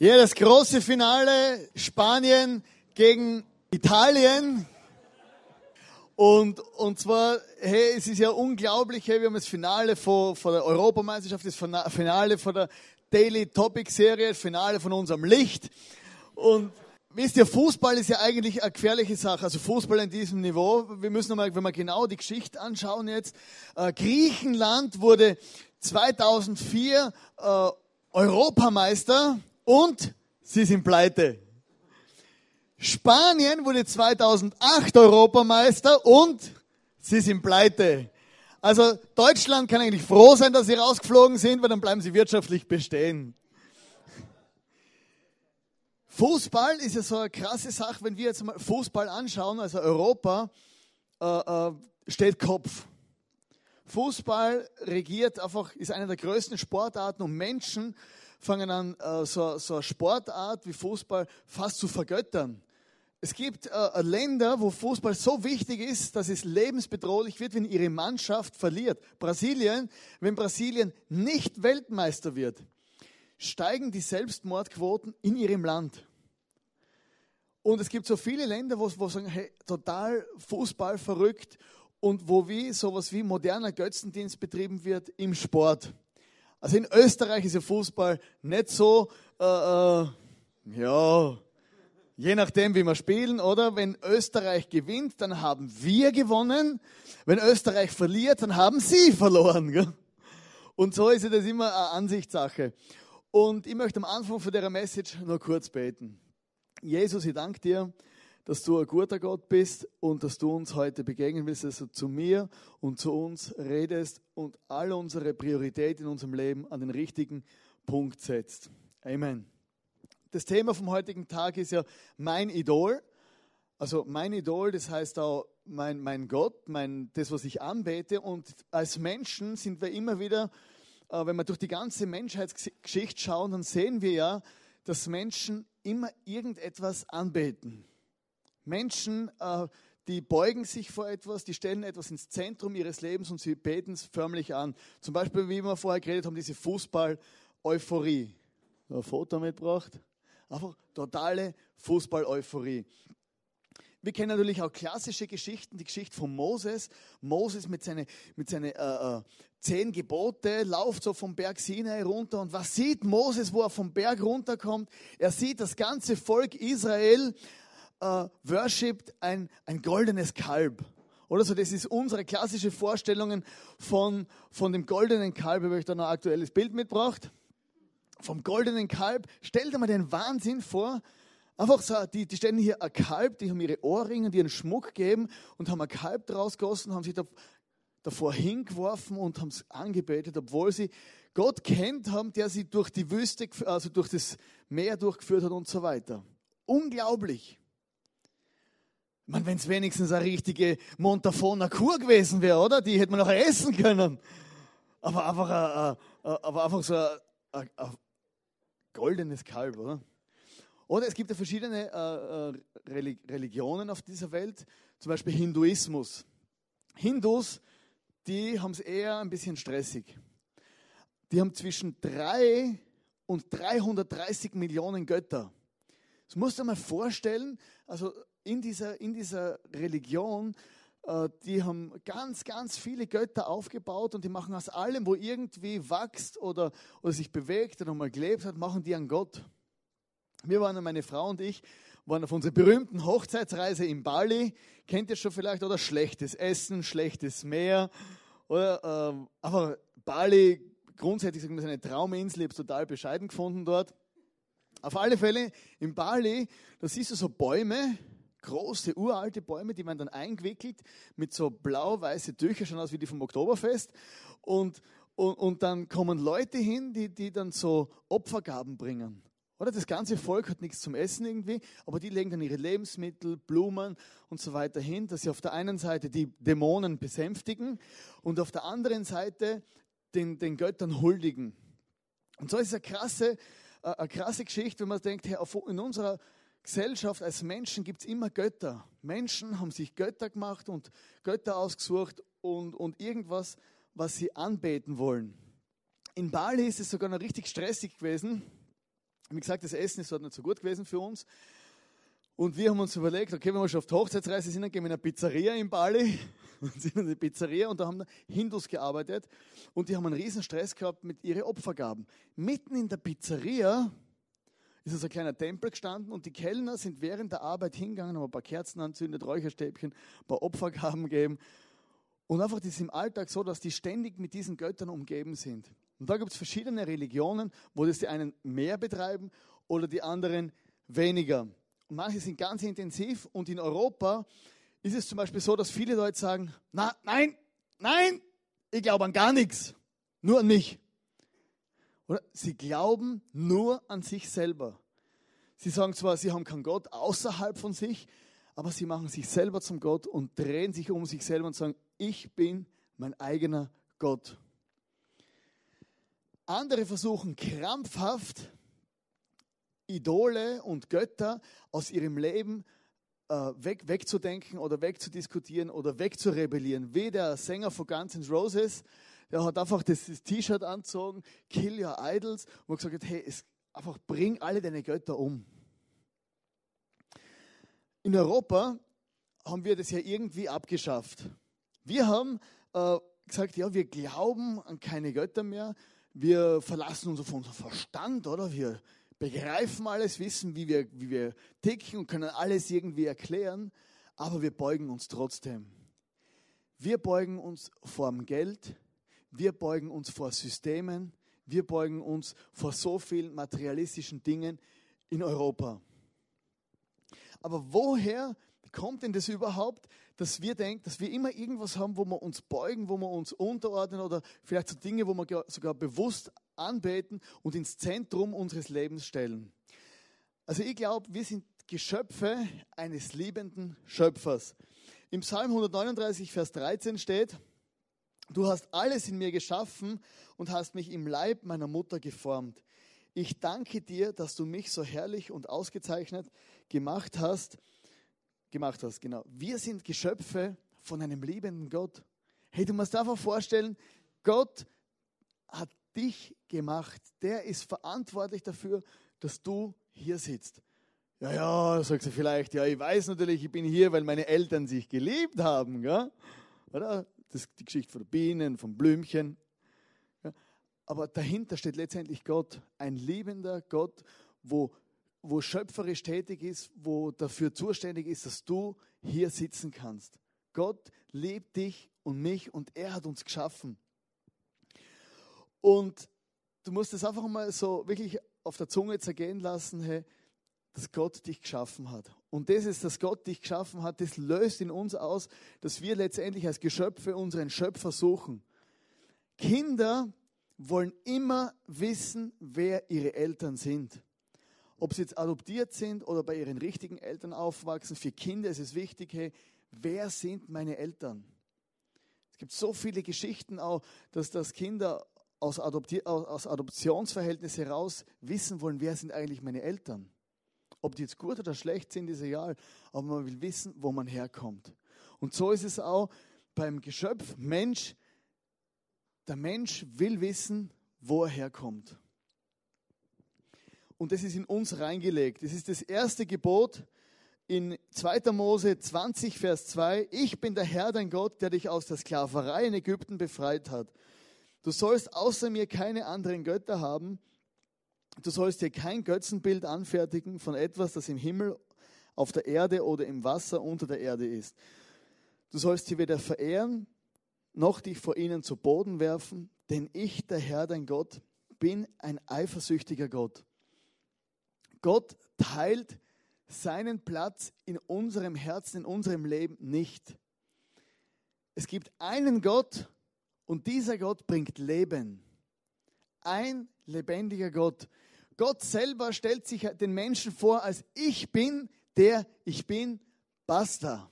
Ja, das große Finale Spanien gegen Italien. Und, und zwar, hey, es ist ja unglaublich, hey, wir haben das Finale vor, vor der Europameisterschaft, das Finale vor der Daily Topic Serie, das Finale von unserem Licht. Und wisst ihr, Fußball ist ja eigentlich eine gefährliche Sache. Also Fußball in diesem Niveau. Wir müssen nochmal, wenn wir genau die Geschichte anschauen jetzt. Äh, Griechenland wurde 2004 äh, Europameister und sie sind pleite. Spanien wurde 2008 Europameister und sie sind pleite. Also Deutschland kann eigentlich froh sein, dass sie rausgeflogen sind, weil dann bleiben sie wirtschaftlich bestehen. Fußball ist ja so eine krasse Sache, wenn wir jetzt mal Fußball anschauen, also Europa äh, äh, steht Kopf. Fußball regiert einfach, ist eine der größten Sportarten und Menschen fangen an, äh, so, so eine Sportart wie Fußball fast zu vergöttern. Es gibt äh, Länder, wo Fußball so wichtig ist, dass es lebensbedrohlich wird, wenn ihre Mannschaft verliert. Brasilien, wenn Brasilien nicht Weltmeister wird, steigen die Selbstmordquoten in ihrem Land. Und es gibt so viele Länder, wo, wo sagen, hey, total Fußball verrückt und wo wie sowas wie moderner Götzendienst betrieben wird im Sport. Also in Österreich ist ja Fußball nicht so, äh, äh, ja, je nachdem, wie wir spielen, oder? Wenn Österreich gewinnt, dann haben wir gewonnen. Wenn Österreich verliert, dann haben sie verloren. Gell? Und so ist das immer eine Ansichtssache. Und ich möchte am Anfang von der Message nur kurz beten. Jesus, ich danke dir, dass du ein guter Gott bist und dass du uns heute begegnen willst, dass du zu mir und zu uns redest und all unsere Priorität in unserem Leben an den richtigen Punkt setzt. Amen. Das Thema vom heutigen Tag ist ja mein Idol. Also mein Idol, das heißt auch mein, mein Gott, mein, das, was ich anbete. Und als Menschen sind wir immer wieder, äh, wenn wir durch die ganze Menschheitsgeschichte schauen, dann sehen wir ja, dass Menschen immer irgendetwas anbeten. Menschen, äh, die beugen sich vor etwas, die stellen etwas ins Zentrum ihres Lebens und sie beten es förmlich an. Zum Beispiel, wie wir vorher geredet haben, diese Fußball-Euphorie. Ein Foto mitgebracht. Einfach totale Fußball-Euphorie. Wir kennen natürlich auch klassische Geschichten, die Geschichte von Moses. Moses mit seinen mit seine, äh, äh, zehn Gebote lauft so vom Berg Sinai runter. Und was sieht Moses, wo er vom Berg runterkommt? Er sieht das ganze Volk Israel äh, worshipt ein, ein goldenes Kalb. Oder so, das ist unsere klassische Vorstellung von, von dem goldenen Kalb. Ich habe euch da noch ein aktuelles Bild mitgebracht. Vom goldenen Kalb. Stellt dir mal den Wahnsinn vor. Einfach so, die, die stellen hier ein Kalb, die haben ihre Ohrringe, die ihren Schmuck gegeben und haben ein Kalb draus gegossen, haben sich da, davor hingeworfen und haben es angebetet, obwohl sie Gott kennt haben, der sie durch die Wüste, also durch das Meer durchgeführt hat und so weiter. Unglaublich. Man, wenn es wenigstens eine richtige Montafoner Kur gewesen wäre, oder? Die hätte man noch essen können. Aber einfach, ein, aber einfach so ein, ein goldenes Kalb, oder? Oder es gibt ja verschiedene äh, äh Religionen auf dieser Welt, zum Beispiel Hinduismus. Hindus, die haben es eher ein bisschen stressig. Die haben zwischen 3 und 330 Millionen Götter. Das musst du dir mal vorstellen, also in dieser, in dieser Religion, äh, die haben ganz, ganz viele Götter aufgebaut und die machen aus allem, wo irgendwie wächst oder, oder sich bewegt oder mal gelebt hat, machen die einen Gott. Wir waren, meine Frau und ich, waren auf unserer berühmten Hochzeitsreise in Bali. Kennt ihr schon vielleicht, oder? Schlechtes Essen, schlechtes Meer. Oder ähm, einfach Bali, grundsätzlich ist eine Trauminsel. Ich habe es total bescheiden gefunden dort. Auf alle Fälle, in Bali, da siehst du so Bäume, große, uralte Bäume, die werden dann eingewickelt mit so blau-weiße Tücher, schon aus wie die vom Oktoberfest. Und, und, und dann kommen Leute hin, die, die dann so Opfergaben bringen. Oder das ganze Volk hat nichts zum Essen irgendwie, aber die legen dann ihre Lebensmittel, Blumen und so weiter hin, dass sie auf der einen Seite die Dämonen besänftigen und auf der anderen Seite den, den Göttern huldigen. Und so ist es eine krasse, äh, eine krasse Geschichte, wenn man denkt, hey, in unserer Gesellschaft als Menschen gibt es immer Götter. Menschen haben sich Götter gemacht und Götter ausgesucht und, und irgendwas, was sie anbeten wollen. In Bali ist es sogar noch richtig stressig gewesen Wie gesagt, das Essen ist dort nicht so gut gewesen für uns. Und wir haben uns überlegt, okay, wenn wir schon auf der Hochzeitsreise sind, dann gehen wir in eine Pizzeria in Bali. Und sind in die Pizzeria und da haben Hindus gearbeitet. Und die haben einen riesen Stress gehabt mit ihren Opfergaben. Mitten in der Pizzeria ist so ein kleiner Tempel gestanden und die Kellner sind während der Arbeit hingegangen, haben ein paar Kerzen anzündet, Räucherstäbchen, ein paar Opfergaben gegeben. Und einfach das ist im Alltag so, dass die ständig mit diesen Göttern umgeben sind. Und da gibt es verschiedene Religionen, wo das die einen mehr betreiben oder die anderen weniger. Und manche sind ganz intensiv und in Europa ist es zum Beispiel so, dass viele Leute sagen, na, nein, nein, ich glaube an gar nichts, nur an mich. Oder sie glauben nur an sich selber. Sie sagen zwar, sie haben keinen Gott außerhalb von sich, aber sie machen sich selber zum Gott und drehen sich um sich selber und sagen, ich bin mein eigener Gott. Andere versuchen krampfhaft Idole und Götter aus ihrem Leben äh, weg, wegzudenken oder wegzudiskutieren oder wegzurebellieren. Wie der Sänger von Guns N' Roses, der hat einfach das, das T-Shirt angezogen, Kill Your Idols, und gesagt hat, hey, es, einfach bring alle deine Götter um. In Europa haben wir das ja irgendwie abgeschafft. Wir haben äh, gesagt, ja, wir glauben an keine Götter mehr. Wir verlassen uns auf unseren Verstand, oder? Wir begreifen alles, wissen, wie wir, wie wir ticken und können alles irgendwie erklären, aber wir beugen uns trotzdem. Wir beugen uns vor dem Geld, wir beugen uns vor Systemen, wir beugen uns vor so vielen materialistischen Dingen in Europa. Aber woher kommt denn das überhaupt, dass wir denken, dass wir immer irgendwas haben, wo wir uns beugen, wo wir uns unterordnen oder vielleicht so Dinge, wo wir sogar bewusst anbeten und ins Zentrum unseres Lebens stellen. Also ich glaube, wir sind Geschöpfe eines liebenden Schöpfers. Im Psalm 139, Vers 13 steht, du hast alles in mir geschaffen und hast mich im Leib meiner Mutter geformt. Ich danke dir, dass du mich so herrlich und ausgezeichnet gemacht hast. Gemacht hast, genau. Wir sind Geschöpfe von einem liebenden Gott. Hey, du musst einfach vorstellen, Gott hat dich gemacht. Der ist verantwortlich dafür, dass du hier sitzt. Ja, ja, sagt sie vielleicht, ja, ich weiß natürlich, ich bin hier, weil meine Eltern sich geliebt haben. Gell? Oder? Das die Geschichte von Bienen, von Blümchen. Ja? Aber dahinter steht letztendlich Gott, ein liebender Gott, wo, wo schöpferisch tätig ist, wo dafür zuständig ist, dass du hier sitzen kannst. Gott liebt dich und mich und er hat uns geschaffen. Und du musst es einfach mal so wirklich auf der Zunge zergehen lassen, hey, dass Gott dich geschaffen hat. Und das ist, dass Gott dich geschaffen hat, das löst in uns aus, dass wir letztendlich als Geschöpfe unseren Schöpfer suchen. Kinder wollen immer wissen, wer ihre Eltern sind. Ob sie jetzt adoptiert sind oder bei ihren richtigen Eltern aufwachsen, für Kinder ist es wichtig, hey, wer sind meine Eltern? Es gibt so viele Geschichten auch, dass das Kinder aus, Adopti aus Adoptionsverhältnis heraus wissen wollen, wer sind eigentlich meine Eltern. Ob die jetzt gut oder schlecht sind, ist egal, aber man will wissen, wo man herkommt. Und so ist es auch beim Geschöpf Mensch. Der Mensch will wissen, wo er herkommt. Und das ist in uns reingelegt. Das ist das erste Gebot in 2. Mose 20, Vers 2. Ich bin der Herr, dein Gott, der dich aus der Sklaverei in Ägypten befreit hat. Du sollst außer mir keine anderen Götter haben. Du sollst dir kein Götzenbild anfertigen von etwas, das im Himmel, auf der Erde oder im Wasser unter der Erde ist. Du sollst sie weder verehren, noch dich vor ihnen zu Boden werfen, denn ich, der Herr, dein Gott, bin ein eifersüchtiger Gott. Gott teilt seinen Platz in unserem Herzen, in unserem Leben nicht. Es gibt einen Gott und dieser Gott bringt Leben. Ein lebendiger Gott. Gott selber stellt sich den Menschen vor als ich bin, der ich bin, basta.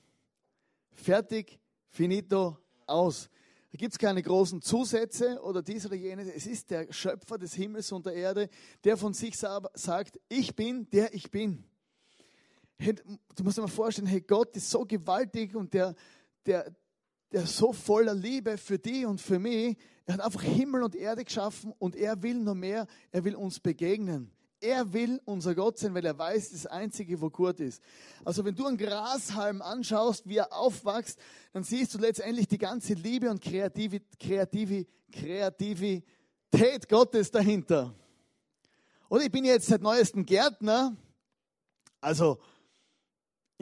Fertig, finito, aus. Da gibt es keine großen Zusätze oder dies oder jenes. Es ist der Schöpfer des Himmels und der Erde, der von sich sagt, ich bin, der ich bin. Du musst dir mal vorstellen, hey, Gott ist so gewaltig und der, der, der so voller Liebe für dich und für mich. Er hat einfach Himmel und Erde geschaffen und er will noch mehr. Er will uns begegnen. Er will unser Gott sein, weil er weiß, das Einzige, wo gut ist. Also wenn du einen Grashalm anschaust, wie er aufwächst, dann siehst du letztendlich die ganze Liebe und kreative, kreative, Kreativität Gottes dahinter. Oder ich bin jetzt seit neuestem Gärtner, also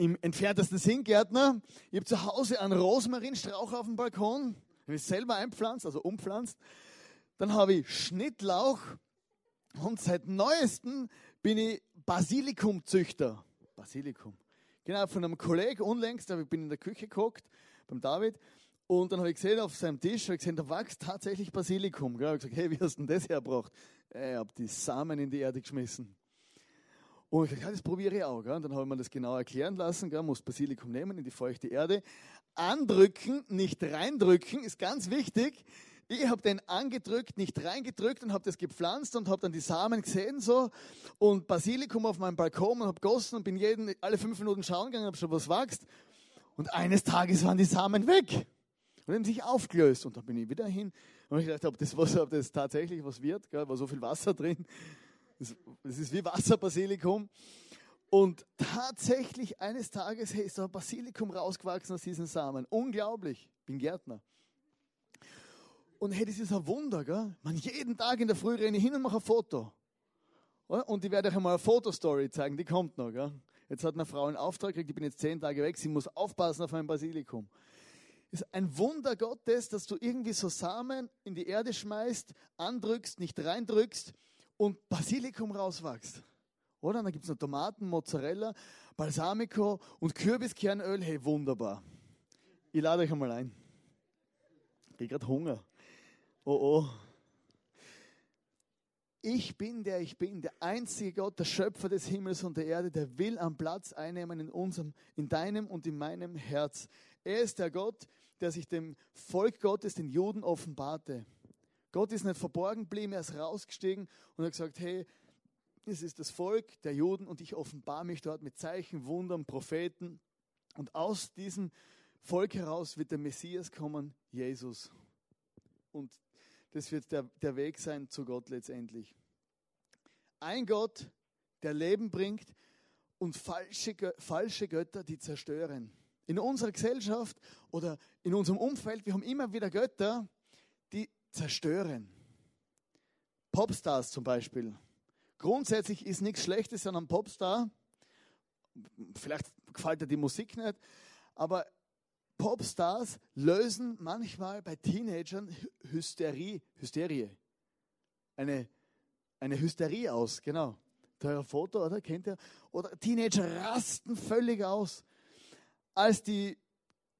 im entferntesten Sinn Gärtner. Ich habe zu Hause einen Rosmarinstrauch auf dem Balkon, habe ich selber einpflanzt, also umpflanzt. Dann habe ich Schnittlauch und seit neuestem bin ich Basilikumzüchter. Basilikum. Genau, von einem Kollegen unlängst, ich bin in der Küche geguckt, beim David, und dann habe ich gesehen, auf seinem Tisch, ich gesehen, da wächst tatsächlich Basilikum. Ich habe gesagt, hey, wie hast du denn das hergebracht? Ich habe die Samen in die Erde geschmissen. Und ich dachte, ja, das probiere ich auch. Gell? Und dann habe ich mir das genau erklären lassen. Gell? Muss Basilikum nehmen in die feuchte Erde. Andrücken, nicht reindrücken, ist ganz wichtig. Ich habe den angedrückt, nicht reingedrückt und habe das gepflanzt und habe dann die Samen gesehen so und Basilikum auf meinem Balkon und habe gossen und bin jeden alle fünf Minuten schauen gegangen, ob schon was wächst. Und eines Tages waren die Samen weg und haben sich aufgelöst. Und dann bin ich wieder hin und ich gedacht, ob das, was, ob das tatsächlich was wird, gell, war so viel Wasser drin. Es ist wie Wasserbasilikum. Und tatsächlich eines Tages hey, ist da Basilikum rausgewachsen aus diesen Samen. Unglaublich. Ich bin Gärtner. Und hey, das ist ein Wunder, gell? Man, jeden Tag in der Früh renne ich hin und mache ein Foto. Und ich werde euch einmal eine Fotostory zeigen, die kommt noch. Gell? Jetzt hat eine Frau einen Auftrag gekriegt, ich bin jetzt zehn Tage weg, sie muss aufpassen auf mein Basilikum. Ist ein Wunder Gottes, dass du irgendwie so Samen in die Erde schmeißt, andrückst, nicht reindrückst und Basilikum rauswächst. Oder? Dann gibt es noch Tomaten, Mozzarella, Balsamico und Kürbiskernöl. Hey, wunderbar. Ich lade euch einmal ein. Ich kriege gerade Hunger. Oh oh. Ich bin der ich bin, der einzige Gott, der Schöpfer des Himmels und der Erde, der will am Platz einnehmen in unserem, in deinem und in meinem Herz. Er ist der Gott, der sich dem Volk Gottes, den Juden, offenbarte. Gott ist nicht verborgen geblieben, er ist rausgestiegen und hat gesagt, hey, es ist das Volk der Juden und ich offenbare mich dort mit Zeichen, Wundern, Propheten. Und aus diesem Volk heraus wird der Messias kommen, Jesus. Und das wird der, der Weg sein zu Gott letztendlich. Ein Gott, der Leben bringt und falsche, falsche Götter, die zerstören. In unserer Gesellschaft oder in unserem Umfeld, wir haben immer wieder Götter, zerstören. Popstars zum Beispiel. Grundsätzlich ist nichts Schlechtes an einem Popstar. Vielleicht gefällt dir die Musik nicht, aber Popstars lösen manchmal bei Teenagern Hysterie, Hysterie. Eine, eine Hysterie aus, genau. Teuer Foto, oder? Kennt ihr? Oder Teenager rasten völlig aus. Als die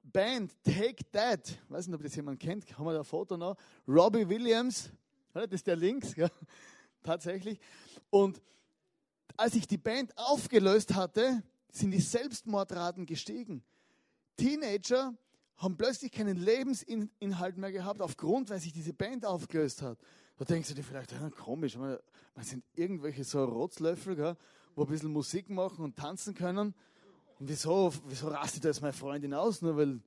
Band Take That, weiß nicht, ob das jemand kennt, haben wir da ein Foto noch, Robbie Williams, das ist der links, ja, tatsächlich. Und als ich die Band aufgelöst hatte, sind die Selbstmordraten gestiegen. Teenager haben plötzlich keinen Lebensinhalt mehr gehabt, aufgrund, weil sich diese Band aufgelöst hat. Da denkst du dir vielleicht, ja, komisch, man, sind irgendwelche so Rotzlöffel, gell, wo ein bisschen Musik machen und tanzen können. Und wieso, wieso rastet jetzt meine Freundin aus? Nur weil,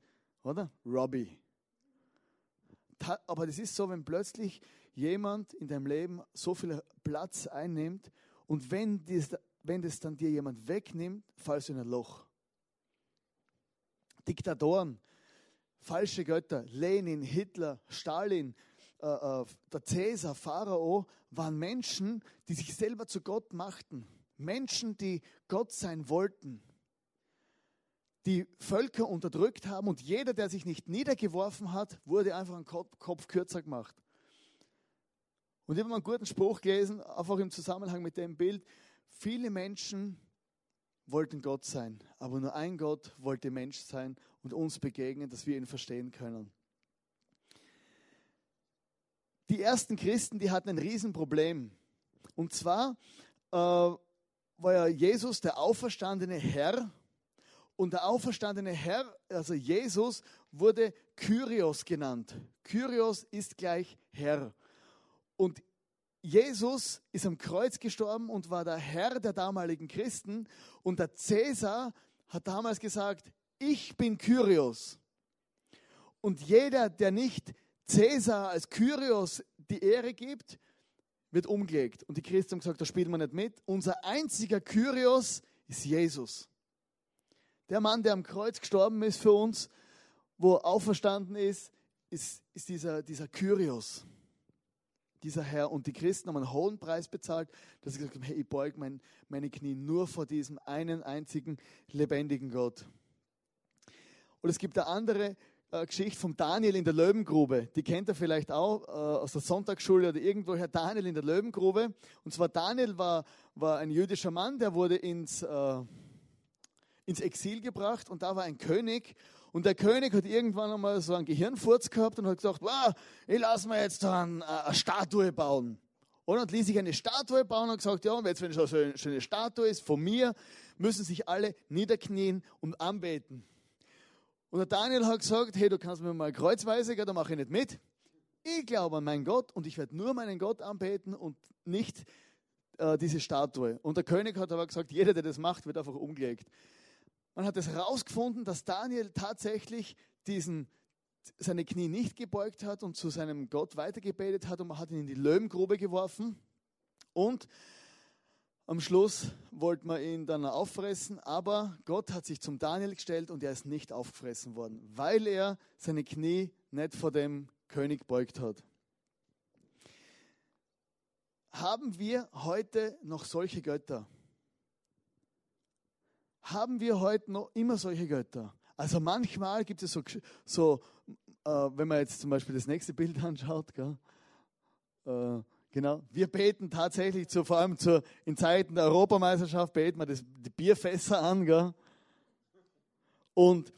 oder? Robbie. Aber das ist so, wenn plötzlich jemand in deinem Leben so viel Platz einnimmt und wenn das, wenn das dann dir jemand wegnimmt, fallst du in ein Loch. Diktatoren, falsche Götter, Lenin, Hitler, Stalin, äh, äh, der Cäsar, Pharao, waren Menschen, die sich selber zu Gott machten. Menschen, die Gott sein wollten die Völker unterdrückt haben und jeder, der sich nicht niedergeworfen hat, wurde einfach einen Kopf, Kopf kürzer gemacht. Und ich habe mal einen guten Spruch gelesen, einfach im Zusammenhang mit dem Bild. Viele Menschen wollten Gott sein, aber nur ein Gott wollte Mensch sein und uns begegnen, dass wir ihn verstehen können. Die ersten Christen, die hatten ein Riesenproblem. Und zwar äh, war ja Jesus der auferstandene Herr und der auferstandene Herr, also Jesus, wurde Kyrios genannt. Kyrios ist gleich Herr. Und Jesus ist am Kreuz gestorben und war der Herr der damaligen Christen. Und der Cäsar hat damals gesagt, ich bin Kyrios. Und jeder, der nicht Cäsar als Kyrios die Ehre gibt, wird umgelegt. Und die Christen haben gesagt, da spielen wir nicht mit. Unser einziger Kyrios ist Jesus. Der Mann, der am Kreuz gestorben ist für uns, wo auferstanden ist, ist, ist dieser, dieser Kyrios, dieser Herr. Und die Christen haben einen hohen Preis bezahlt, dass sie gesagt haben, hey, ich beuge mein, meine Knie nur vor diesem einen einzigen lebendigen Gott. Und es gibt eine andere äh, Geschichte von Daniel in der Löwengrube. Die kennt ihr vielleicht auch äh, aus der Sonntagsschule oder irgendwoher. Daniel in der Löwengrube. Und zwar Daniel war, war ein jüdischer Mann, der wurde ins, äh, ins Exil gebracht und da war ein König. Und der König hat irgendwann einmal so einen Gehirnfurz gehabt und hat gesagt, wow, ich lasse mir jetzt dann äh, eine Statue bauen. Und dann ließ sich eine Statue bauen und gesagt, ja, jetzt wenn es so eine schöne Statue ist von mir, müssen sich alle niederknien und anbeten. Und der Daniel hat gesagt, hey, du kannst mir mal kreuzweise, da mache ich nicht mit. Ich glaube an meinen Gott und ich werde nur meinen Gott anbeten und nicht äh, diese Statue. Und der König hat aber gesagt, jeder, der das macht, wird einfach umgelegt. Man hat es herausgefunden, dass Daniel tatsächlich diesen, seine Knie nicht gebeugt hat und zu seinem Gott weitergebetet hat und man hat ihn in die Löwengrube geworfen. Und am Schluss wollte man ihn dann auffressen, aber Gott hat sich zum Daniel gestellt und er ist nicht aufgefressen worden, weil er seine Knie nicht vor dem König beugt hat. Haben wir heute noch solche Götter? Haben wir heute noch immer solche Götter? Also manchmal gibt es so, so äh, wenn man jetzt zum Beispiel das nächste Bild anschaut, gell, äh, Genau. Wir beten tatsächlich zu, vor allem zu, in Zeiten der Europameisterschaft beten wir das, die Bierfässer an, gell? Und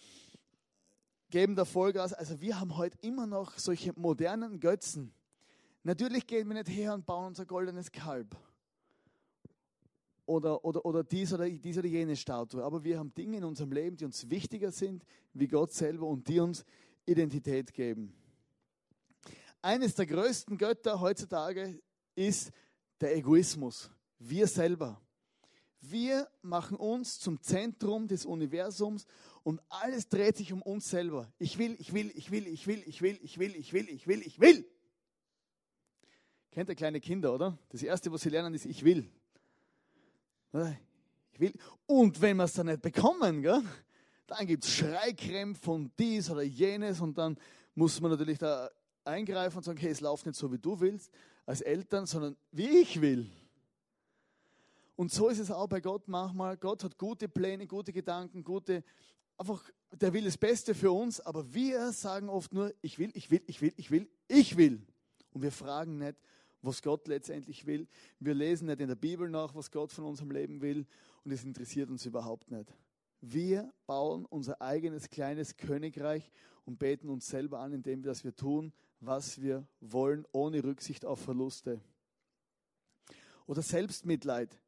geben da Vollgas. Also wir haben heute immer noch solche modernen Götzen. Natürlich gehen wir nicht her und bauen unser goldenes Kalb. Oder, oder, oder dies oder dies oder jene Statue. Aber wir haben Dinge in unserem Leben, die uns wichtiger sind wie Gott selber und die uns Identität geben. Eines der größten Götter heutzutage ist der Egoismus. Wir selber. Wir machen uns zum Zentrum des Universums und alles dreht sich um uns selber. Ich will, ich will, ich will, ich will, ich will, ich will, ich will, ich will, ich will. Kennt ihr kleine Kinder, oder? Das erste, was sie lernen, ist ich will. Ich will. Und wenn wir es dann nicht bekommen, gell, dann gibt es Schreikrämpfe und dies oder jenes und dann muss man natürlich da eingreifen und sagen, hey, es läuft nicht so, wie du willst, als Eltern, sondern wie ich will. Und so ist es auch bei Gott manchmal. Gott hat gute Pläne, gute Gedanken, gute, einfach, der will das Beste für uns, aber wir sagen oft nur, ich will, ich will, ich will, ich will, ich will. Und wir fragen nicht, was Gott letztendlich will. Wir lesen nicht in der Bibel nach, was Gott von unserem Leben will und es interessiert uns überhaupt nicht. Wir bauen unser eigenes kleines Königreich und beten uns selber an, indem wir das wir tun, was wir wollen, ohne Rücksicht auf Verluste. Oder Selbstmitleid.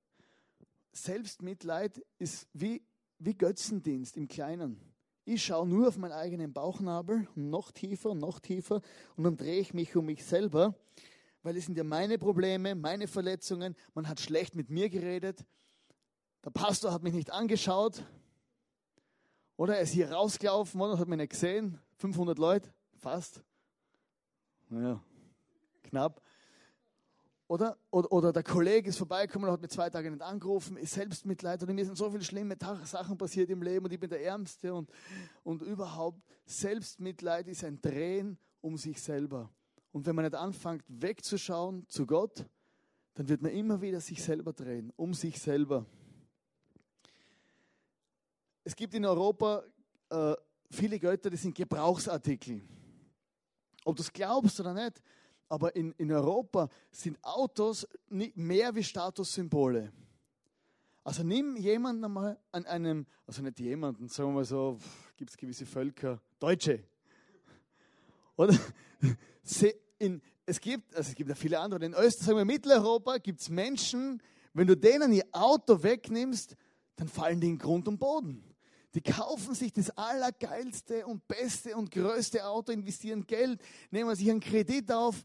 Selbstmitleid ist wie, wie Götzendienst im Kleinen. Ich schaue nur auf meinen eigenen Bauchnabel, noch tiefer, noch tiefer, und dann drehe ich mich um mich selber, weil es sind ja meine Probleme, meine Verletzungen. Man hat schlecht mit mir geredet. Der Pastor hat mich nicht angeschaut. Oder er ist hier rausgelaufen und hat mich nicht gesehen. 500 Leute, fast. Naja, knapp. Oder, oder, oder der Kollege ist vorbeigekommen und hat mir zwei Tage nicht angerufen, ist Selbstmitleid und mir sind so viele schlimme Sachen passiert im Leben und ich bin der Ärmste und, und überhaupt. Selbstmitleid ist ein Drehen um sich selber. Und wenn man nicht anfängt wegzuschauen zu Gott, dann wird man immer wieder sich selber drehen, um sich selber. Es gibt in Europa äh, viele Götter, die sind Gebrauchsartikel ob du es glaubst oder nicht, aber in, in Europa sind Autos nicht mehr wie Statussymbole. Also nimm jemanden einmal an einem, also nicht jemanden, sagen wir mal so, gibt es gewisse Völker, Deutsche. Oder in, es gibt, also es gibt ja viele andere, in Österreich, sagen Mitteleuropa, gibt es Menschen, wenn du denen ihr Auto wegnimmst, dann fallen die in Grund und Boden. Die kaufen sich das allergeilste und beste und größte Auto, investieren Geld, nehmen sich einen Kredit auf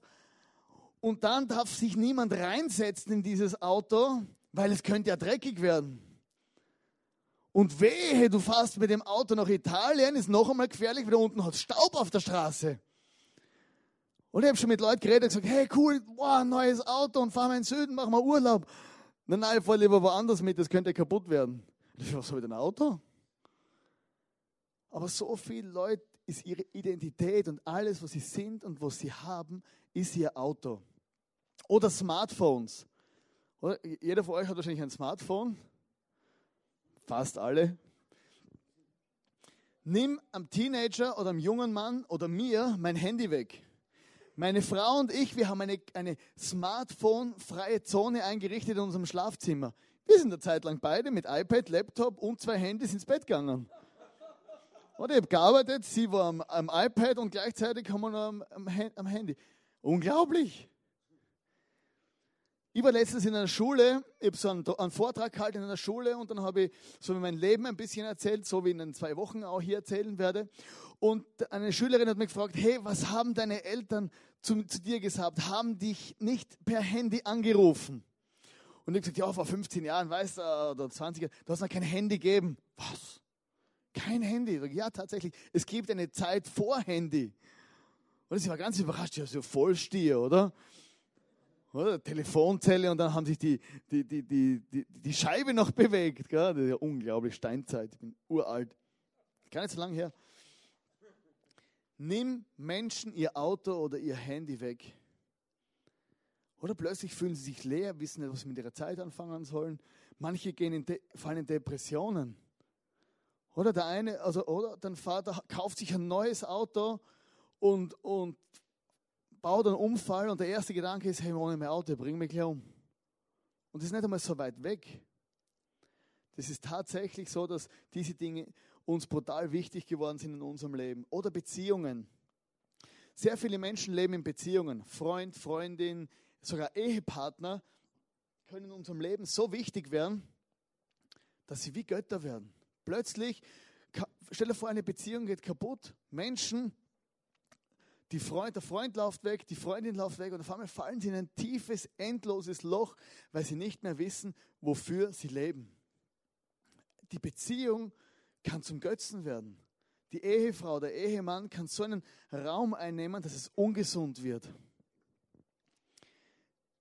und dann darf sich niemand reinsetzen in dieses Auto, weil es könnte ja dreckig werden. Und wehe, du fährst mit dem Auto nach Italien, ist noch einmal gefährlich, weil da unten hat Staub auf der Straße. Und ich habe schon mit Leuten geredet und gesagt, hey cool, wow, neues Auto und fahren wir in den Süden, machen wir Urlaub. Nein, nein, ich fahre lieber woanders mit, das könnte kaputt werden. Ich was habe ich denn ein Auto? Aber so viele Leute ist ihre Identität und alles, was sie sind und was sie haben, ist ihr Auto. Oder Smartphones. Oder? Jeder von euch hat wahrscheinlich ein Smartphone. Fast alle. Nimm am Teenager oder am jungen Mann oder mir mein Handy weg. Meine Frau und ich, wir haben eine, eine Smartphone-freie Zone eingerichtet in unserem Schlafzimmer. Wir sind eine Zeit lang beide mit iPad, Laptop und zwei Handys ins Bett gegangen. Und ich habe gearbeitet, sie war am, am, iPad und gleichzeitig haben wir noch am, am, am Handy. Unglaublich. Ich war letztens in einer Schule, ich habe so einen, einen, Vortrag gehalten in einer Schule und dann habe ich so mein Leben ein bisschen erzählt, so wie ich in zwei Wochen auch hier erzählen werde. Und eine Schülerin hat mich gefragt, hey, was haben deine Eltern zu, zu dir gesagt? Haben dich nicht per Handy angerufen? Und ich habe gesagt, ja, vor 15 Jahren, weißt du, oder 20 Jahren, du hast noch kein Handy gegeben. Was? Kein Handy? Ja, tatsächlich. Es gibt eine Zeit vor Handy. Und ich war ganz überrascht, ja, so Vollstier, oder? Oder? Telefonzelle und dann haben sich die, die, die, die, die, die Scheibe noch bewegt. Gell? Das ist ja unglaublich, Steinzeit, ich bin uralt. Gar nicht so lange her. Nimm Menschen ihr Auto oder ihr Handy weg. Oder plötzlich fühlen sie sich leer, wissen nicht, was sie mit ihrer Zeit anfangen sollen. Manche gehen in fallen in Depressionen. Oder der eine, also, oder dein Vater kauft sich ein neues Auto und, und baut einen Unfall und der erste Gedanke ist, hey, ohne mein Auto, bring mich gleich um. Und das ist nicht einmal so weit weg. Das ist tatsächlich so, dass diese Dinge uns brutal wichtig geworden sind in unserem Leben. Oder Beziehungen. Sehr viele Menschen leben in Beziehungen. Freund, Freundin, sogar Ehepartner können in unserem Leben so wichtig werden, dass sie wie Götter werden. Plötzlich, stell dir vor, eine Beziehung geht kaputt. Menschen die Freund, der Freund läuft weg, die Freundin läuft weg und auf einmal fallen sie in ein tiefes, endloses Loch, weil sie nicht mehr wissen, wofür sie leben. Die Beziehung kann zum Götzen werden. Die Ehefrau, der Ehemann kann so einen Raum einnehmen, dass es ungesund wird.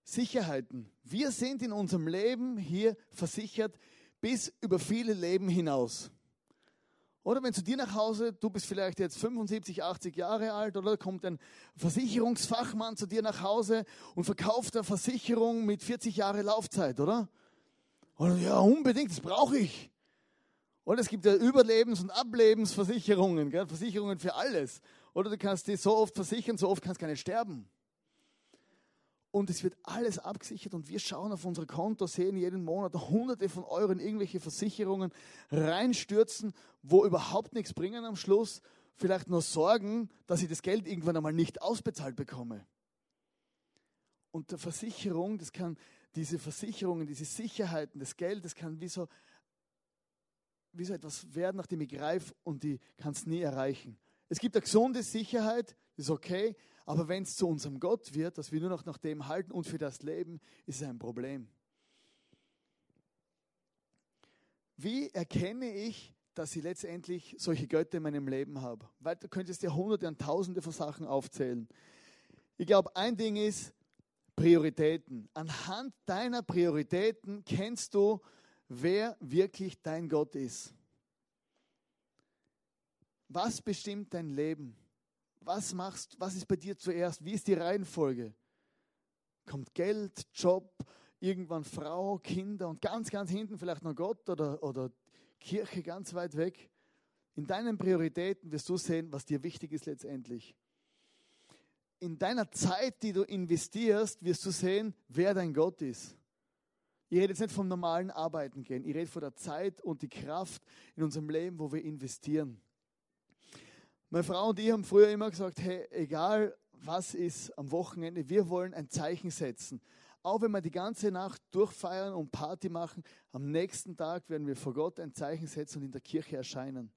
Sicherheiten. Wir sind in unserem Leben hier versichert bis über viele Leben hinaus. Oder wenn zu dir nach Hause, du bist vielleicht jetzt 75, 80 Jahre alt, oder kommt ein Versicherungsfachmann zu dir nach Hause und verkauft eine Versicherung mit 40 Jahre Laufzeit, oder? Oder ja, unbedingt, das brauche ich. Oder es gibt ja Überlebens- und Ablebensversicherungen, gell? Versicherungen für alles. Oder du kannst die so oft versichern, so oft kannst du gar nicht sterben und es wird alles abgesichert und wir schauen auf unsere Konto, sehen jeden Monat hunderte von Euro in irgendwelche Versicherungen reinstürzen, wo überhaupt nichts bringen am Schluss, vielleicht nur sorgen, dass ich das Geld irgendwann einmal nicht ausbezahlt bekomme. Und der Versicherung, das kann diese Versicherungen, diese Sicherheiten, das Geld, das kann wie so, wie so etwas werden, nachdem ich greife und die kann es nie erreichen. Es gibt eine gesunde Sicherheit, ist okay, aber wenn es zu unserem Gott wird, dass wir nur noch nach dem halten und für das leben, ist es ein Problem. Wie erkenne ich, dass ich letztendlich solche Götter in meinem Leben habe? Weil du könntest dir hunderte und tausende von Sachen aufzählen. Ich glaube, ein Ding ist Prioritäten. Anhand deiner Prioritäten kennst du, wer wirklich dein Gott ist. Was bestimmt dein Leben? Was machst, was ist bei dir zuerst? Wie ist die Reihenfolge? Kommt Geld, Job, irgendwann Frau, Kinder und ganz, ganz hinten vielleicht noch Gott oder, oder Kirche ganz weit weg? In deinen Prioritäten wirst du sehen, was dir wichtig ist letztendlich. In deiner Zeit, die du investierst, wirst du sehen, wer dein Gott ist. Ich rede jetzt nicht vom normalen Arbeiten gehen. Ich rede von der Zeit und die Kraft in unserem Leben, wo wir investieren. Meine Frau und ich haben früher immer gesagt, hey, egal was ist am Wochenende, wir wollen ein Zeichen setzen. Auch wenn wir die ganze Nacht durchfeiern und Party machen, am nächsten Tag werden wir vor Gott ein Zeichen setzen und in der Kirche erscheinen.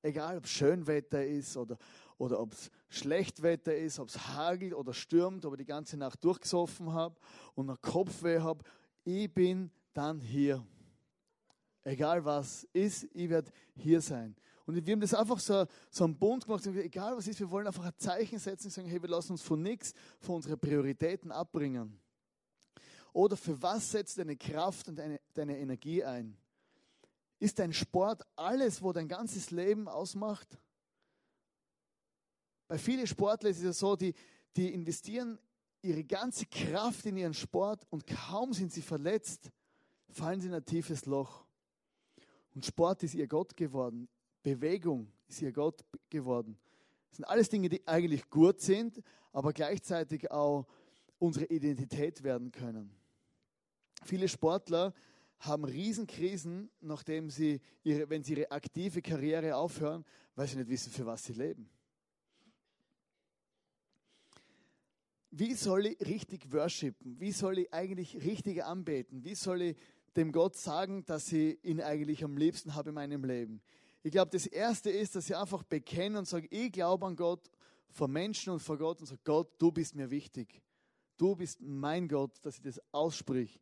Egal, ob Schönwetter ist oder, oder ob es Schlechtwetter ist, ob es hagelt oder stürmt, ob ich die ganze Nacht durchgesoffen habe und einen Kopfweh habe, ich bin dann hier. Egal was ist, ich werde hier sein. Und wir haben das einfach so, so einen Bund gemacht, egal was ist, wir wollen einfach ein Zeichen setzen und sagen, hey, wir lassen uns von nichts, von unseren Prioritäten abbringen. Oder für was setzt deine Kraft und deine, deine Energie ein? Ist dein Sport alles, wo dein ganzes Leben ausmacht? Bei vielen Sportlern ist es so, die, die investieren ihre ganze Kraft in ihren Sport und kaum sind sie verletzt, fallen sie in ein tiefes Loch. Und Sport ist ihr Gott geworden. Bewegung ist ihr Gott geworden. Das sind alles Dinge, die eigentlich gut sind, aber gleichzeitig auch unsere Identität werden können. Viele Sportler haben Riesenkrisen, nachdem sie ihre, wenn sie ihre aktive Karriere aufhören, weil sie nicht wissen, für was sie leben. Wie soll ich richtig worshipen? Wie soll ich eigentlich richtig anbeten? Wie soll ich dem Gott sagen, dass ich ihn eigentlich am liebsten habe in meinem Leben? Ich glaube, das Erste ist, dass ich einfach bekenne und sage, ich glaube an Gott vor Menschen und vor Gott und sage, Gott, du bist mir wichtig. Du bist mein Gott, dass ich das aussprich.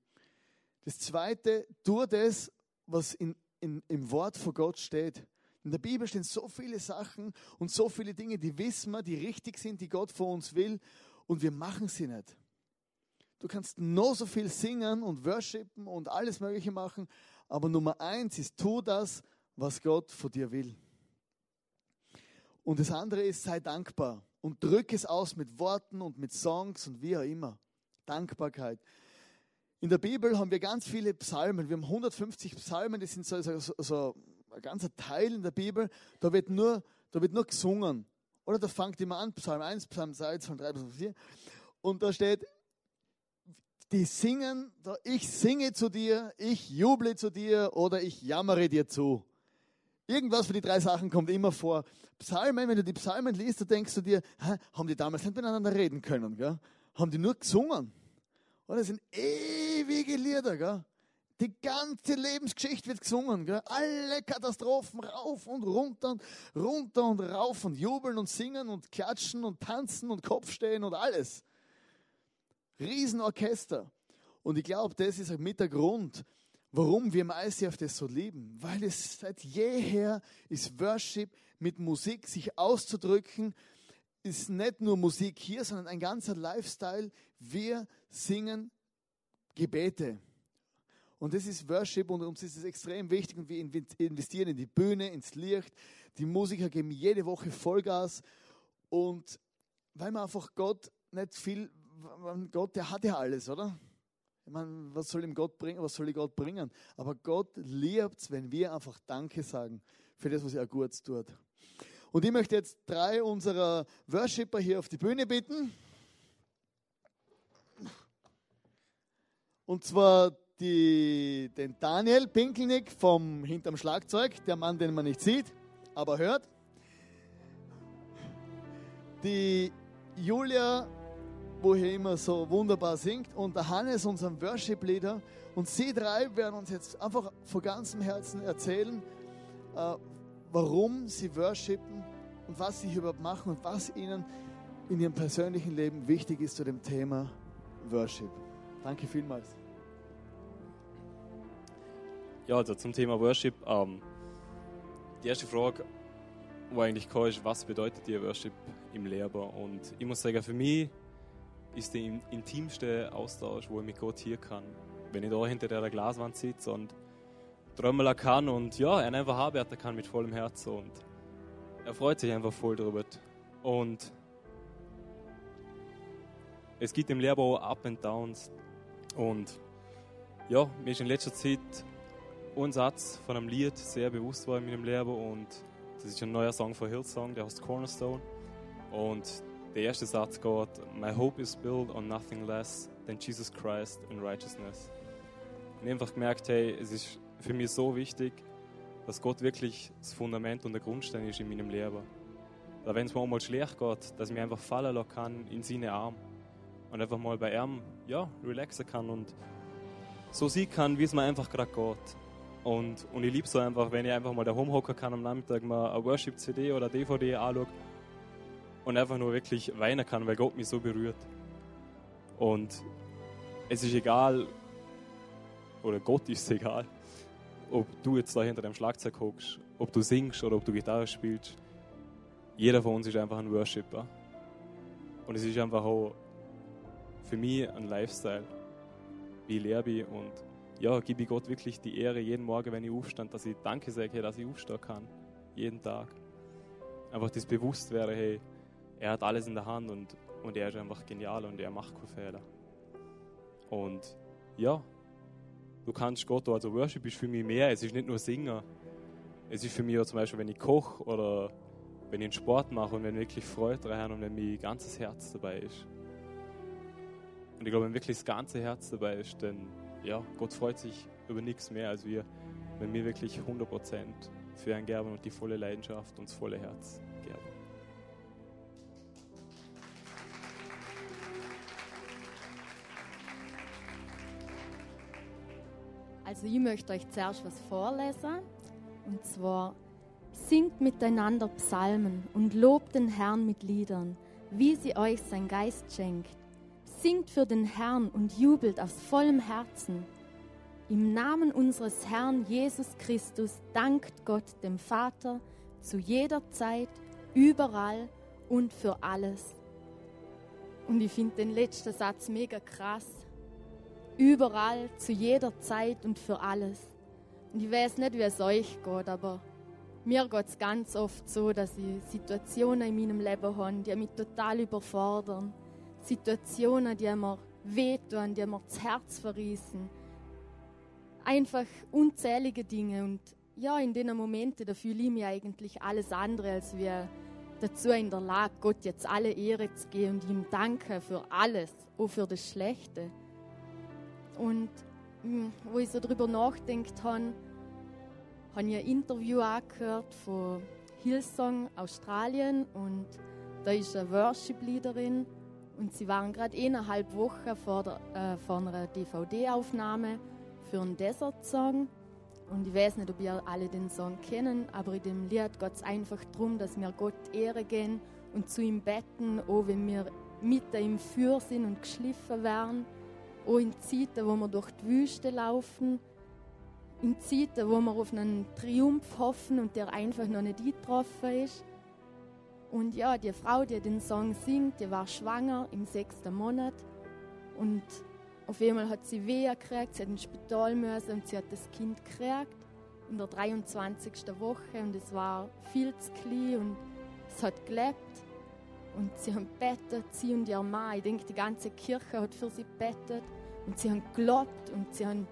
Das Zweite, tu das, was in, in, im Wort von Gott steht. In der Bibel stehen so viele Sachen und so viele Dinge, die wissen wir, die richtig sind, die Gott von uns will und wir machen sie nicht. Du kannst noch so viel singen und worshipen und alles Mögliche machen, aber Nummer eins ist, tu das, was Gott von dir will. Und das andere ist, sei dankbar und drück es aus mit Worten und mit Songs und wie auch immer. Dankbarkeit. In der Bibel haben wir ganz viele Psalmen. Wir haben 150 Psalmen, das sind so, so, so ein ganzer Teil in der Bibel. Da wird nur, da wird nur gesungen. Oder da fängt immer an, Psalm 1, Psalm 2, Psalm 3, Psalm 4. Und da steht, die singen, ich singe zu dir, ich juble zu dir oder ich jammere dir zu. Irgendwas für die drei Sachen kommt immer vor. Psalmen, wenn du die Psalmen liest, da denkst du dir, hä, haben die damals nicht miteinander reden können? Gell? Haben die nur gesungen? Oder das sind ewige Lieder. Gell? Die ganze Lebensgeschichte wird gesungen. Gell? Alle Katastrophen rauf und runter und runter und rauf und jubeln und singen und klatschen und tanzen und Kopfstehen und alles. Riesenorchester. Und ich glaube, das ist mit der Grund, warum wir ICF das so lieben. Weil es seit jeher ist Worship mit Musik, sich auszudrücken, ist nicht nur Musik hier, sondern ein ganzer Lifestyle. Wir singen Gebete. Und das ist Worship und uns ist es extrem wichtig und wir investieren in die Bühne, ins Licht. Die Musiker geben jede Woche Vollgas und weil man einfach Gott nicht viel, Gott, der hat ja alles, oder? Ich meine, was soll ihm Gott bringen? Was soll ich Gott bringen? Aber Gott liebt es, wenn wir einfach Danke sagen für das, was er gut tut. Und ich möchte jetzt drei unserer Worshipper hier auf die Bühne bitten. Und zwar die, den Daniel Pinkelnick vom hinterm Schlagzeug, der Mann, den man nicht sieht, aber hört. Die Julia wo hier immer so wunderbar singt. Und der Hannes, unser Worship-Leader. Und sie drei werden uns jetzt einfach von ganzem Herzen erzählen, äh, warum sie worshipen und was sie überhaupt machen und was ihnen in ihrem persönlichen Leben wichtig ist zu dem Thema Worship. Danke vielmals. Ja, also zum Thema Worship. Ähm, die erste Frage, wo eigentlich kam, ist, was bedeutet dir Worship im Lehrer? Und ich muss sagen, für mich ist der intimste Austausch, wo ich mit Gott hier kann. Wenn ich da hinter der Glaswand sitze und träumeln kann und ja, er einfach arbeiten kann mit vollem Herzen und er freut sich einfach voll drüber. Und es gibt im Lehrbau Up and Downs und ja, mir ist in letzter Zeit ein Satz von einem Lied sehr bewusst war in meinem Leben und das ist ein neuer Song von Hillsong, der heißt Cornerstone und der erste Satz geht, My hope is built on nothing less than Jesus Christ and righteousness. Und ich einfach gemerkt, hey, es ist für mich so wichtig, dass Gott wirklich das Fundament und der Grundstein ist in meinem Leben. Da wenn es mir einmal schlecht geht, dass ich mich einfach fallen lassen kann in seine Arme und einfach mal bei ihm, ja, relaxen kann und so sehen kann, wie es mir einfach gerade geht. Und, und ich liebe so einfach, wenn ich einfach mal daheim hocken kann am Nachmittag mal eine Worship-CD oder DVD anschaue und einfach nur wirklich weinen kann, weil Gott mich so berührt. Und es ist egal, oder Gott ist egal, ob du jetzt da hinter dem Schlagzeug hockst, ob du singst oder ob du Gitarre spielst, jeder von uns ist einfach ein Worshipper. Und es ist einfach auch für mich ein Lifestyle, wie ich lebe und ja, gebe ich Gott wirklich die Ehre jeden Morgen, wenn ich aufstand, dass ich Danke sage, dass ich aufstehen kann. Jeden Tag. Einfach das Bewusstwerden, hey, er hat alles in der Hand und, und er ist einfach genial und er macht keine Fehler. Und ja, du kannst Gott, also Worship ist für mich mehr, es ist nicht nur Singen. Es ist für mich auch zum Beispiel, wenn ich koche oder wenn ich einen Sport mache und wenn wirklich Freude rein und wenn mein ganzes Herz dabei ist. Und ich glaube, wenn wirklich das ganze Herz dabei ist, dann, ja, Gott freut sich über nichts mehr als wir, wenn wir wirklich 100% für ihn geben und die volle Leidenschaft und das volle Herz Also ich möchte euch zuerst was vorlesen. Und zwar, singt miteinander Psalmen und lobt den Herrn mit Liedern, wie sie euch sein Geist schenkt. Singt für den Herrn und jubelt aus vollem Herzen. Im Namen unseres Herrn Jesus Christus dankt Gott dem Vater zu jeder Zeit, überall und für alles. Und ich finde den letzten Satz mega krass. Überall, zu jeder Zeit und für alles. Und ich weiß nicht, wie es euch geht, aber mir geht es ganz oft so, dass ich Situationen in meinem Leben habe, die mich total überfordern. Situationen, die mir wehtun, die mir das Herz verrissen. Einfach unzählige Dinge. Und ja, in den Momenten, da fühle ich mich eigentlich alles andere als wir dazu in der Lage, Gott jetzt alle Ehre zu geben und ihm danken für alles, auch für das Schlechte. Und hm, wo ich so drüber nachdenkt habe, habe ich ein Interview angehört von Hillsong Australien und da ist eine Worship-Leaderin und sie waren gerade eineinhalb Wochen vor, der, äh, vor einer DVD-Aufnahme für einen Desert-Song. Und ich weiß nicht, ob ihr alle den Song kennen, aber in dem Lied geht es einfach darum, dass wir Gott Ehre gehen und zu ihm betten, auch wenn wir mitten im Feuer sind und geschliffen werden, auch in Zeiten, wo wir durch die Wüste laufen, in Zeiten, wo wir auf einen Triumph hoffen und der einfach noch nicht eingetroffen ist. Und ja, die Frau, die den Song singt, die war schwanger im sechsten Monat und auf einmal hat sie Wehe gekriegt, sie hat ins Spital müssen und sie hat das Kind gekriegt in der 23. Woche und es war viel zu klein und es hat gelebt und sie haben bettet, sie und ihr Mann. Ich denke, die ganze Kirche hat für sie bettet und sie haben gelobt und sie haben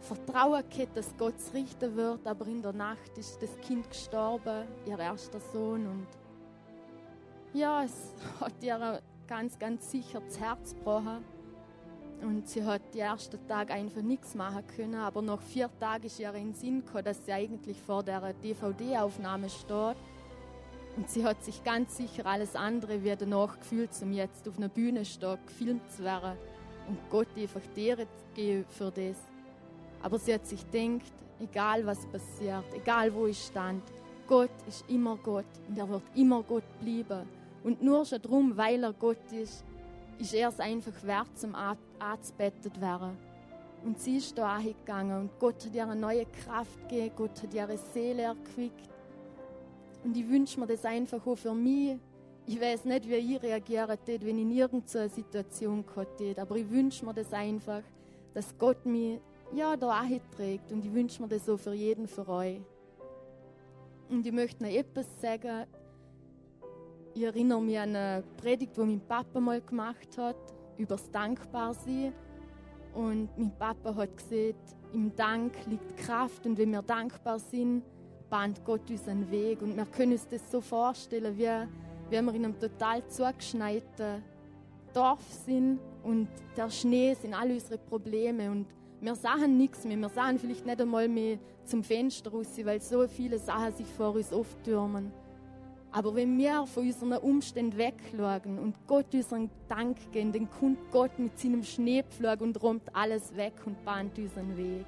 Vertrauen gehabt, dass Gott es richten wird, aber in der Nacht ist das Kind gestorben, ihr erster Sohn und ja, es hat ihr ganz, ganz sicher das Herz gebrochen. Und sie hat die ersten Tage einfach nichts machen können, aber nach vier Tagen ist ihr in den Sinn gekommen, dass sie eigentlich vor der DVD-Aufnahme steht. Und sie hat sich ganz sicher alles andere wie danach gefühlt, um jetzt auf einer Bühne stehen, gefilmt zu werden und Gott einfach zu geben für das. Aber sie hat sich gedacht, egal was passiert, egal wo ich stand, Gott ist immer Gott und er wird immer Gott bleiben. Und nur schon darum, weil er Gott ist, ist er es einfach wert, zum anzubettet werden. Und sie ist da gegangen und Gott hat ihr eine neue Kraft gegeben, Gott hat ihre Seele erquickt. Und ich wünsche mir das einfach auch für mich. Ich weiß nicht, wie ich reagieren würde, wenn ich in irgendeine Situation gehabt aber ich wünsche mir das einfach, dass Gott mich ja, da trägt. Und ich wünsche mir das so für jeden für euch. Und ich möchte noch etwas sagen, ich erinnere mich an eine Predigt, die mein Papa mal gemacht hat, über das Dankbarsein. Und mein Papa hat gesagt, im Dank liegt Kraft und wenn wir dankbar sind, bahnt Gott uns einen Weg. Und wir können uns das so vorstellen, wie wenn wir in einem total zugeschneiten Dorf sind und der Schnee sind all unsere Probleme und wir sahen nichts mehr. Wir sahen vielleicht nicht einmal mehr zum Fenster raus, weil so viele Sachen sich vor uns auftürmen. Aber wenn wir von unseren Umständen wegschauen und Gott unseren Dank geben, dann kommt Gott mit seinem Schneepflug und räumt alles weg und bahnt unseren Weg.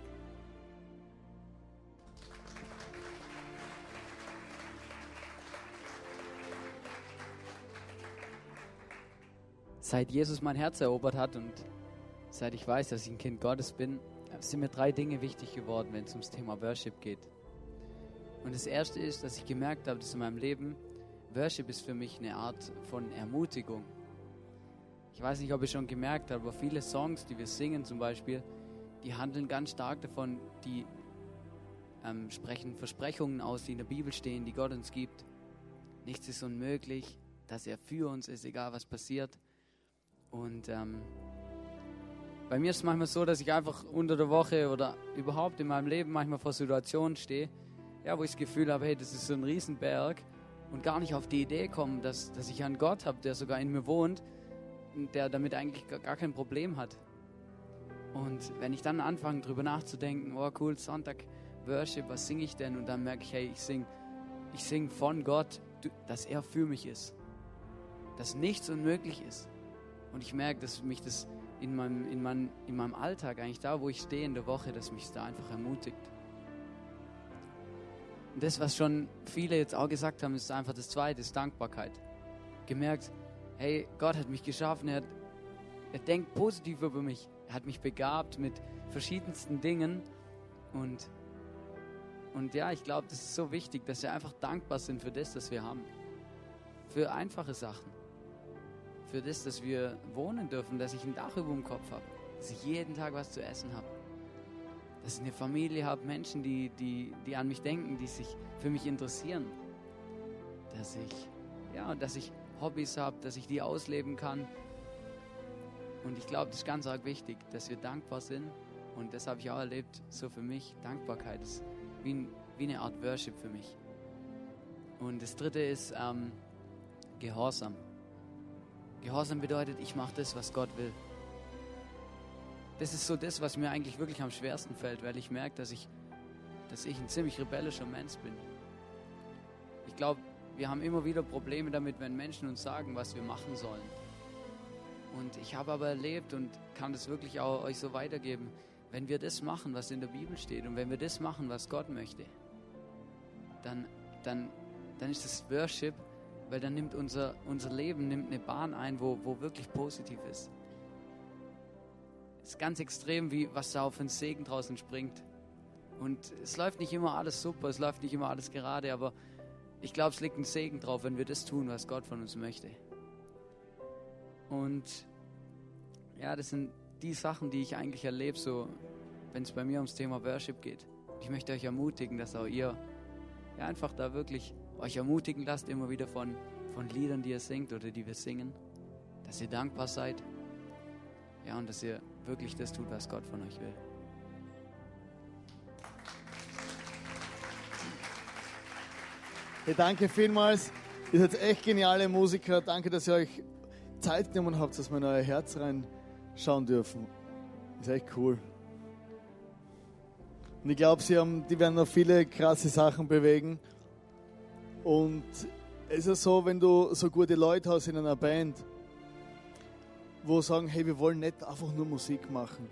Seit Jesus mein Herz erobert hat und seit ich weiß, dass ich ein Kind Gottes bin, sind mir drei Dinge wichtig geworden, wenn es ums Thema Worship geht. Und das erste ist, dass ich gemerkt habe, dass in meinem Leben Worship ist für mich eine Art von Ermutigung. Ich weiß nicht, ob ihr schon gemerkt habt, aber viele Songs, die wir singen zum Beispiel, die handeln ganz stark davon, die ähm, sprechen Versprechungen aus, die in der Bibel stehen, die Gott uns gibt. Nichts ist unmöglich, dass er für uns ist, egal was passiert. Und ähm, bei mir ist es manchmal so, dass ich einfach unter der Woche oder überhaupt in meinem Leben manchmal vor Situationen stehe, ja, wo ich das Gefühl habe, hey, das ist so ein Riesenberg und gar nicht auf die Idee komme, dass, dass ich einen Gott habe, der sogar in mir wohnt, der damit eigentlich gar kein Problem hat. Und wenn ich dann anfange, darüber nachzudenken, oh cool, Sonntag, Worship, was singe ich denn? Und dann merke ich, hey, ich singe ich sing von Gott, dass er für mich ist. Dass nichts unmöglich ist. Und ich merke, dass mich das in meinem, in, meinem, in meinem Alltag, eigentlich da, wo ich stehe in der Woche, dass mich da einfach ermutigt. Und das, was schon viele jetzt auch gesagt haben, ist einfach das Zweite, ist Dankbarkeit. Gemerkt, hey, Gott hat mich geschaffen, er, hat, er denkt positiv über mich, er hat mich begabt mit verschiedensten Dingen und, und ja, ich glaube, das ist so wichtig, dass wir einfach dankbar sind für das, was wir haben. Für einfache Sachen für das, dass wir wohnen dürfen, dass ich ein Dach über dem Kopf habe, dass ich jeden Tag was zu essen habe, dass ich eine Familie habe, Menschen, die, die, die an mich denken, die sich für mich interessieren, dass ich, ja, dass ich Hobbys habe, dass ich die ausleben kann. Und ich glaube, das ist ganz arg wichtig, dass wir dankbar sind. Und das habe ich auch erlebt, so für mich. Dankbarkeit ist wie, ein, wie eine Art Worship für mich. Und das dritte ist ähm, Gehorsam. Gehorsam bedeutet, ich mache das, was Gott will. Das ist so das, was mir eigentlich wirklich am schwersten fällt, weil ich merke, dass ich, dass ich ein ziemlich rebellischer Mensch bin. Ich glaube, wir haben immer wieder Probleme damit, wenn Menschen uns sagen, was wir machen sollen. Und ich habe aber erlebt und kann das wirklich auch euch so weitergeben, wenn wir das machen, was in der Bibel steht und wenn wir das machen, was Gott möchte, dann, dann, dann ist das Worship weil dann nimmt unser, unser Leben nimmt eine Bahn ein, wo, wo wirklich positiv ist. Es ist ganz extrem, wie was da auf den Segen draußen springt. Und es läuft nicht immer alles super, es läuft nicht immer alles gerade, aber ich glaube, es liegt ein Segen drauf, wenn wir das tun, was Gott von uns möchte. Und ja, das sind die Sachen, die ich eigentlich erlebe, so wenn es bei mir ums Thema Worship geht. Ich möchte euch ermutigen, dass auch ihr ja, einfach da wirklich euch ermutigen lasst, immer wieder von, von Liedern, die ihr singt oder die wir singen, dass ihr dankbar seid. Ja, und dass ihr wirklich das tut, was Gott von euch will. Hey, danke vielmals. Ihr seid echt geniale Musiker. Danke, dass ihr euch Zeit genommen habt, dass wir in euer Herz reinschauen dürfen. Ist echt cool. Und ich glaube, sie haben, die werden noch viele krasse Sachen bewegen. Und es ist so, wenn du so gute Leute hast in einer Band, wo sagen, hey, wir wollen nicht einfach nur Musik machen.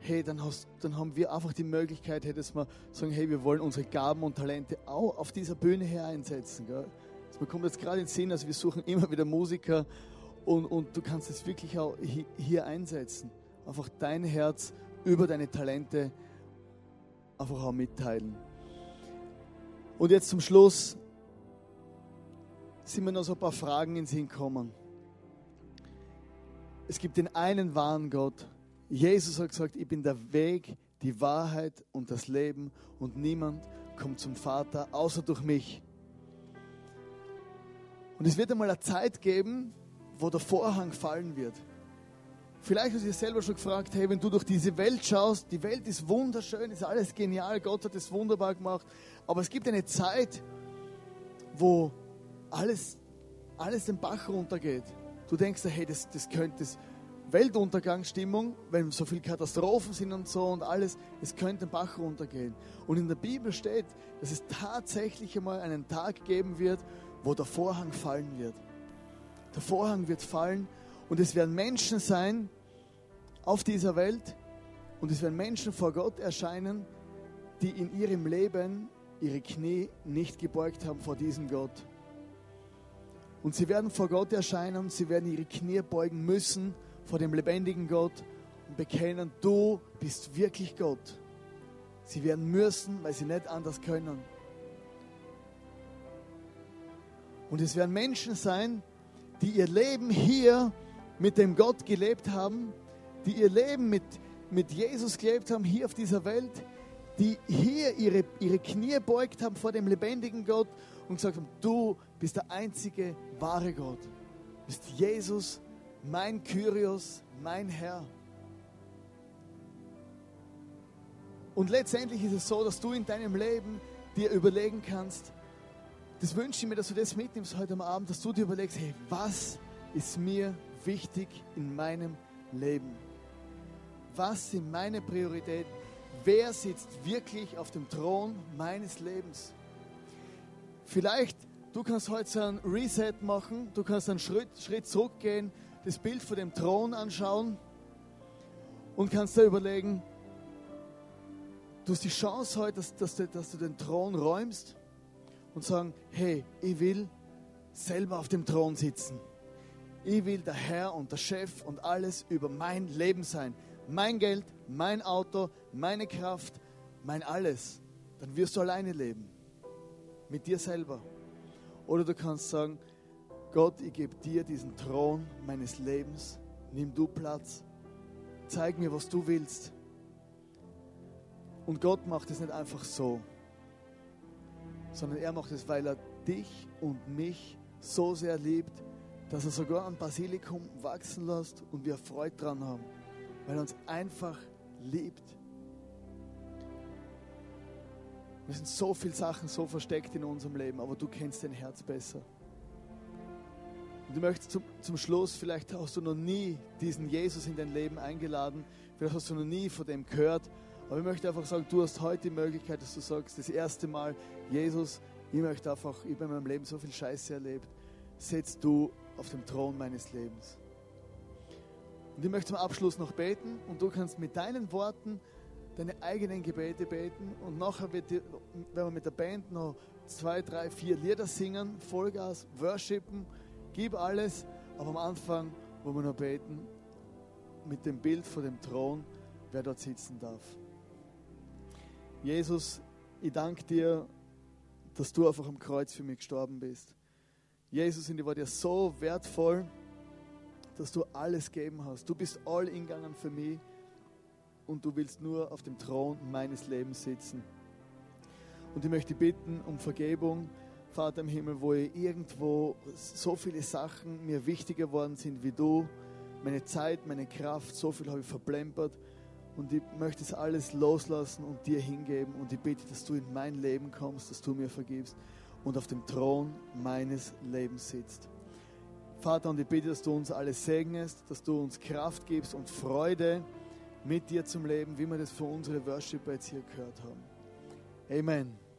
Hey, dann, hast, dann haben wir einfach die Möglichkeit, hey, dass wir sagen, hey, wir wollen unsere Gaben und Talente auch auf dieser Bühne her einsetzen. Gell? Das bekommt jetzt gerade in den Sinn, also wir suchen immer wieder Musiker und, und du kannst es wirklich auch hier einsetzen. Einfach dein Herz über deine Talente einfach auch mitteilen. Und jetzt zum Schluss sind mir noch so ein paar Fragen ins Hinkommen. Es gibt den einen wahren Gott. Jesus hat gesagt, ich bin der Weg, die Wahrheit und das Leben und niemand kommt zum Vater außer durch mich. Und es wird einmal eine Zeit geben, wo der Vorhang fallen wird. Vielleicht hast du dich selber schon gefragt, hey, wenn du durch diese Welt schaust, die Welt ist wunderschön, ist alles genial, Gott hat es wunderbar gemacht, aber es gibt eine Zeit, wo alles, alles den Bach runtergeht. Du denkst, hey, das, das könnte das Weltuntergangsstimmung, wenn so viele Katastrophen sind und so und alles, es könnte den Bach runtergehen. Und in der Bibel steht, dass es tatsächlich einmal einen Tag geben wird, wo der Vorhang fallen wird. Der Vorhang wird fallen und es werden Menschen sein auf dieser Welt und es werden Menschen vor Gott erscheinen, die in ihrem Leben ihre Knie nicht gebeugt haben vor diesem Gott. Und sie werden vor Gott erscheinen, sie werden ihre Knie beugen müssen vor dem lebendigen Gott und bekennen, du bist wirklich Gott. Sie werden müssen, weil sie nicht anders können. Und es werden Menschen sein, die ihr Leben hier mit dem Gott gelebt haben, die ihr Leben mit, mit Jesus gelebt haben, hier auf dieser Welt, die hier ihre, ihre Knie beugt haben vor dem lebendigen Gott und gesagt haben, du bist der einzige wahre Gott. Du bist Jesus, mein Kyrios, mein Herr. Und letztendlich ist es so, dass du in deinem Leben dir überlegen kannst, das wünsche ich mir, dass du das mitnimmst heute am Abend, dass du dir überlegst, hey, was ist mir wichtig in meinem Leben? Was sind meine Prioritäten? Wer sitzt wirklich auf dem Thron meines Lebens? Vielleicht, du kannst heute so ein Reset machen, du kannst einen Schritt, Schritt zurückgehen, das Bild vor dem Thron anschauen und kannst da überlegen, du hast die Chance heute, dass, dass, du, dass du den Thron räumst und sagen, hey, ich will selber auf dem Thron sitzen. Ich will der Herr und der Chef und alles über mein Leben sein. Mein Geld, mein Auto, meine Kraft, mein alles. Dann wirst du alleine leben. Mit dir selber. Oder du kannst sagen, Gott, ich gebe dir diesen Thron meines Lebens. Nimm du Platz. Zeig mir, was du willst. Und Gott macht es nicht einfach so sondern er macht es, weil er dich und mich so sehr liebt, dass er sogar ein Basilikum wachsen lässt und wir Freude dran haben, weil er uns einfach liebt. Wir sind so viele Sachen so versteckt in unserem Leben, aber du kennst dein Herz besser. Und du möchtest zum, zum Schluss, vielleicht hast du noch nie diesen Jesus in dein Leben eingeladen, vielleicht hast du noch nie von dem gehört, aber ich möchte einfach sagen, du hast heute die Möglichkeit, dass du sagst, das erste Mal, Jesus, ich möchte einfach, ich habe in meinem Leben so viel Scheiße erlebt, setz du auf dem Thron meines Lebens. Und ich möchte zum Abschluss noch beten und du kannst mit deinen Worten deine eigenen Gebete beten und nachher wird die, wenn wir mit der Band noch zwei, drei, vier Lieder singen, Vollgas, worshipen, gib alles, aber am Anfang wollen wir noch beten mit dem Bild vor dem Thron, wer dort sitzen darf. Jesus, ich danke dir, dass du einfach am Kreuz für mich gestorben bist. Jesus, und ich war dir so wertvoll, dass du alles gegeben hast. Du bist all ingegangen für mich und du willst nur auf dem Thron meines Lebens sitzen. Und ich möchte bitten um Vergebung, Vater im Himmel, wo ich irgendwo so viele Sachen mir wichtiger geworden sind wie du. Meine Zeit, meine Kraft, so viel habe ich verplempert. Und ich möchte es alles loslassen und dir hingeben. Und ich bitte, dass du in mein Leben kommst, dass du mir vergibst und auf dem Thron meines Lebens sitzt. Vater, und ich bitte, dass du uns alle segnest, dass du uns Kraft gibst und Freude mit dir zum Leben, wie wir das für unsere Worshipper jetzt hier gehört haben. Amen.